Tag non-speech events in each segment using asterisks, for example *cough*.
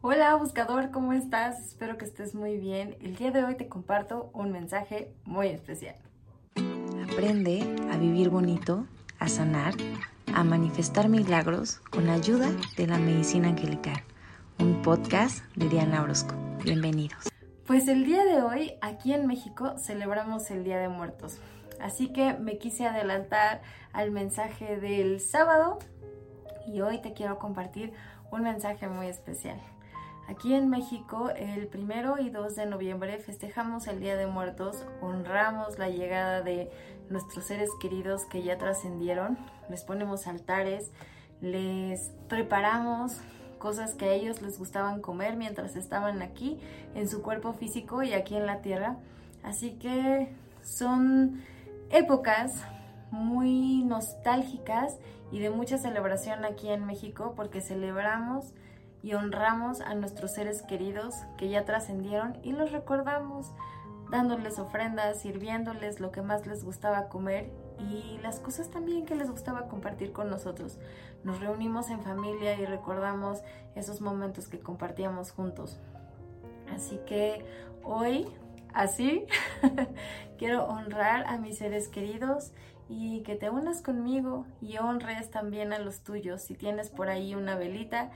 Hola buscador, ¿cómo estás? Espero que estés muy bien. El día de hoy te comparto un mensaje muy especial. Aprende a vivir bonito, a sanar, a manifestar milagros con ayuda de la medicina angelical. Un podcast de Diana Orozco. Bienvenidos. Pues el día de hoy aquí en México celebramos el Día de Muertos. Así que me quise adelantar al mensaje del sábado y hoy te quiero compartir un mensaje muy especial. Aquí en México, el primero y 2 de noviembre festejamos el Día de Muertos, honramos la llegada de nuestros seres queridos que ya trascendieron, les ponemos altares, les preparamos cosas que a ellos les gustaban comer mientras estaban aquí en su cuerpo físico y aquí en la tierra. Así que son épocas muy nostálgicas y de mucha celebración aquí en México porque celebramos y honramos a nuestros seres queridos que ya trascendieron y los recordamos dándoles ofrendas, sirviéndoles lo que más les gustaba comer y las cosas también que les gustaba compartir con nosotros. Nos reunimos en familia y recordamos esos momentos que compartíamos juntos. Así que hoy, así, *laughs* quiero honrar a mis seres queridos y que te unas conmigo y honres también a los tuyos. Si tienes por ahí una velita,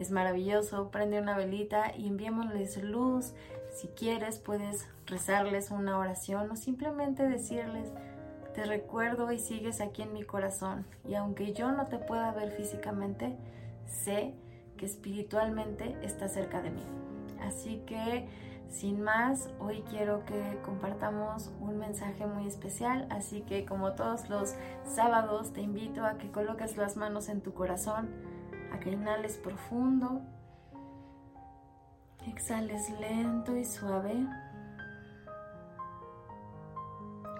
es maravilloso. Prende una velita y enviémosles luz. Si quieres, puedes rezarles una oración o simplemente decirles, te recuerdo y sigues aquí en mi corazón. Y aunque yo no te pueda ver físicamente, sé que espiritualmente estás cerca de mí. Así que, sin más, hoy quiero que compartamos un mensaje muy especial. Así que, como todos los sábados, te invito a que coloques las manos en tu corazón a que inhales profundo, exhales lento y suave.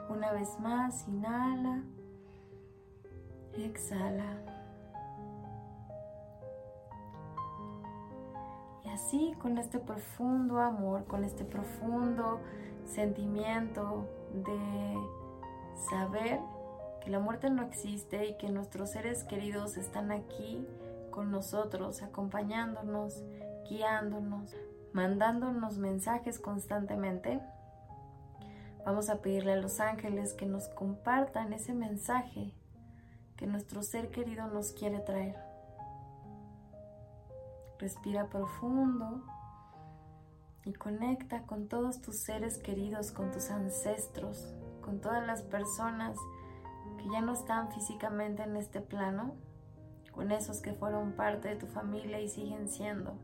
Una vez más, inhala, exhala. Y así con este profundo amor, con este profundo sentimiento de saber que la muerte no existe y que nuestros seres queridos están aquí nosotros, acompañándonos, guiándonos, mandándonos mensajes constantemente. Vamos a pedirle a los ángeles que nos compartan ese mensaje que nuestro ser querido nos quiere traer. Respira profundo y conecta con todos tus seres queridos, con tus ancestros, con todas las personas que ya no están físicamente en este plano con esos que fueron parte de tu familia y siguen siendo,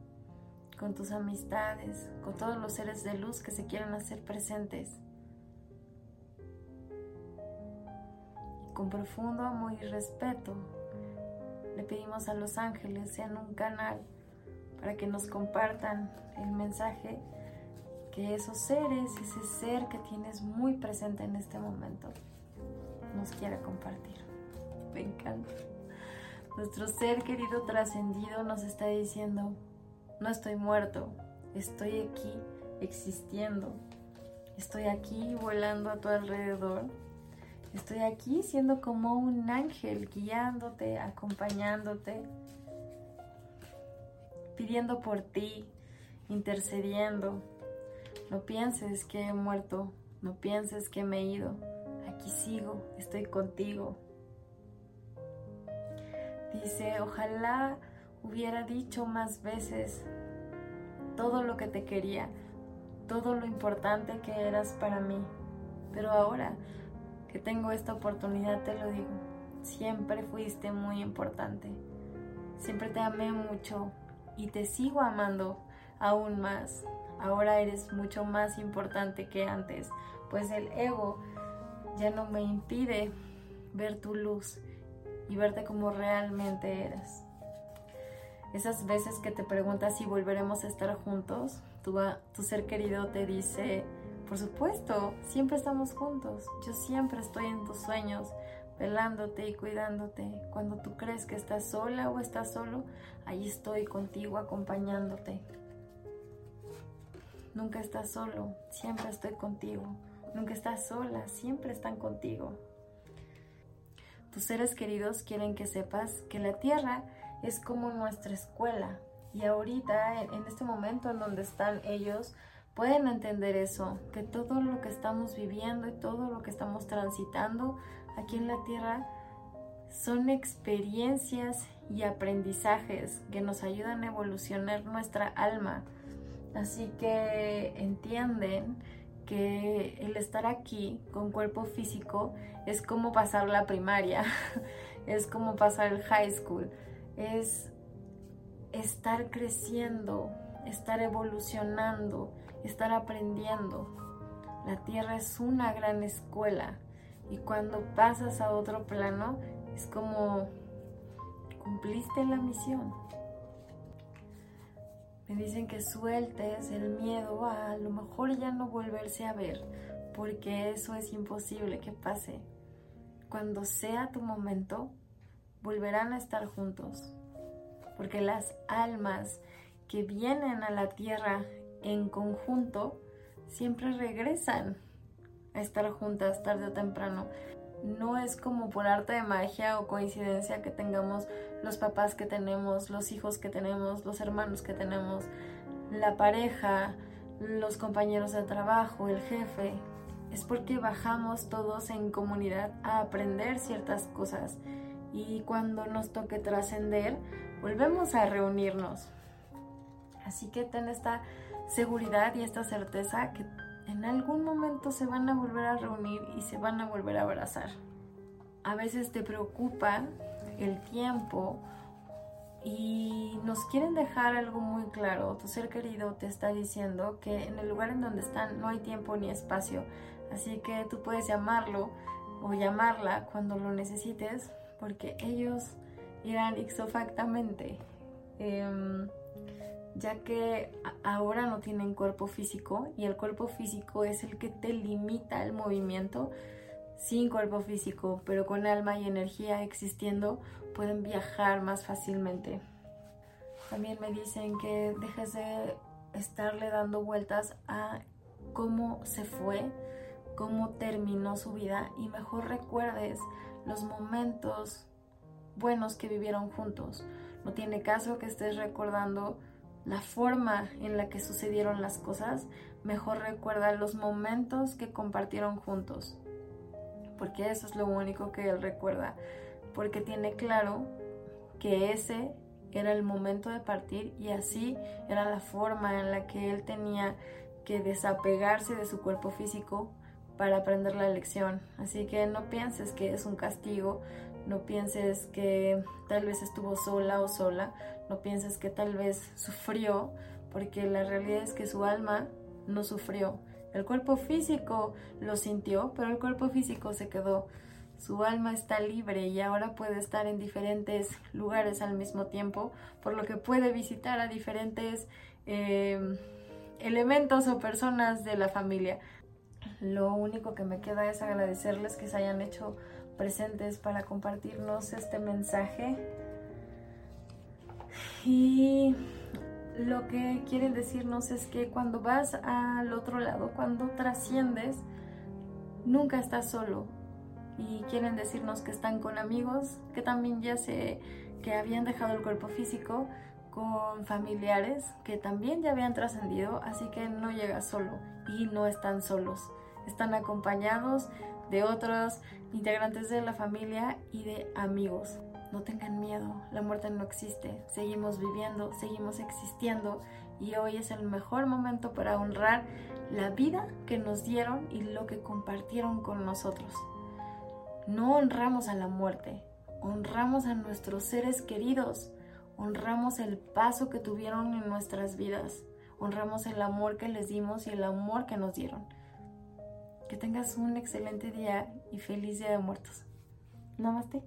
con tus amistades, con todos los seres de luz que se quieran hacer presentes. con profundo amor y respeto, le pedimos a los ángeles sean un canal para que nos compartan el mensaje que esos seres, ese ser que tienes muy presente en este momento, nos quiera compartir. Me encanta. Nuestro ser querido trascendido nos está diciendo, no estoy muerto, estoy aquí existiendo, estoy aquí volando a tu alrededor, estoy aquí siendo como un ángel guiándote, acompañándote, pidiendo por ti, intercediendo. No pienses que he muerto, no pienses que me he ido, aquí sigo, estoy contigo Dice, ojalá hubiera dicho más veces todo lo que te quería, todo lo importante que eras para mí. Pero ahora que tengo esta oportunidad te lo digo, siempre fuiste muy importante. Siempre te amé mucho y te sigo amando aún más. Ahora eres mucho más importante que antes, pues el ego ya no me impide ver tu luz y verte como realmente eres. Esas veces que te preguntas si volveremos a estar juntos, tu, tu ser querido te dice, por supuesto, siempre estamos juntos, yo siempre estoy en tus sueños, velándote y cuidándote. Cuando tú crees que estás sola o estás solo, ahí estoy contigo acompañándote. Nunca estás solo, siempre estoy contigo. Nunca estás sola, siempre están contigo. Tus seres queridos quieren que sepas que la tierra es como nuestra escuela Y ahorita, en, este momento en donde están ellos, pueden entender eso, que todo lo que estamos viviendo y todo lo que estamos transitando aquí en la tierra son experiencias y aprendizajes que nos ayudan a evolucionar nuestra alma. Así que entienden que el estar aquí con cuerpo físico es como pasar la primaria, *laughs* es como pasar el high school, es estar creciendo, estar evolucionando, estar aprendiendo. La tierra es una gran escuela y cuando pasas a otro plano es como cumpliste la misión. Dicen que sueltes el miedo a lo mejor ya no volverse a ver, porque eso es imposible que pase. Cuando sea tu momento, volverán a estar juntos, porque las almas que vienen a la tierra en conjunto siempre regresan a estar juntas tarde o temprano. No es como por arte de magia o coincidencia que tengamos los papás que tenemos, los hijos que tenemos, los hermanos que tenemos, la pareja, los compañeros de trabajo, el jefe. Es porque bajamos todos en comunidad a aprender ciertas cosas y cuando nos toque trascender, volvemos a reunirnos. Así que ten esta seguridad y esta certeza que en algún momento se van a volver a reunir y se van a volver a abrazar. A veces te preocupa el tiempo y nos quieren dejar algo muy claro. Tu ser querido te está diciendo que en el lugar en donde están no hay tiempo ni espacio. Así que tú puedes llamarlo o llamarla cuando lo necesites porque ellos irán ixofactamente. Em, ya que ahora no tienen cuerpo físico y el cuerpo físico es el que te limita el movimiento. Sin cuerpo físico, pero con alma y energía existiendo, pueden viajar más fácilmente. También me dicen que dejes de estarle dando vueltas a cómo se fue, cómo terminó su vida y mejor recuerdes los momentos buenos que vivieron juntos. No tiene caso que estés recordando la forma en la que sucedieron las cosas, mejor recuerda los momentos que compartieron juntos. Porque eso es lo único que él recuerda. Porque tiene claro que ese era el momento de partir y así era la forma en la que él tenía que desapegarse de su cuerpo físico para aprender la lección. Así que no pienses que es un castigo, no pienses que tal vez estuvo sola o sola, no pienses que tal vez sufrió, porque la realidad es que su alma no sufrió. El cuerpo físico lo sintió, pero el cuerpo físico se quedó. Su alma está libre y ahora puede estar en diferentes lugares al mismo tiempo, por lo que puede visitar a diferentes eh, elementos o personas de la familia. Lo único que me queda es agradecerles que se hayan hecho presentes para compartirnos este mensaje. Y lo que quieren decirnos es que cuando vas al otro lado, cuando trasciendes, nunca estás solo. Y quieren decirnos que están con amigos, que también ya sé que habían dejado el cuerpo físico, con familiares que también ya habían trascendido, así que no llegas solo y no están solos. Están acompañados de otros integrantes de la familia y de amigos. No tengan miedo, la muerte no existe, seguimos viviendo, seguimos existiendo y hoy es el mejor momento para honrar la vida que nos dieron y lo que compartieron con nosotros. No honramos a la muerte, honramos a nuestros seres queridos, honramos el paso que tuvieron en nuestras vidas, honramos el amor que les dimos y el amor que nos dieron. Que tengas un excelente día y feliz Día de Muertos. Namaste.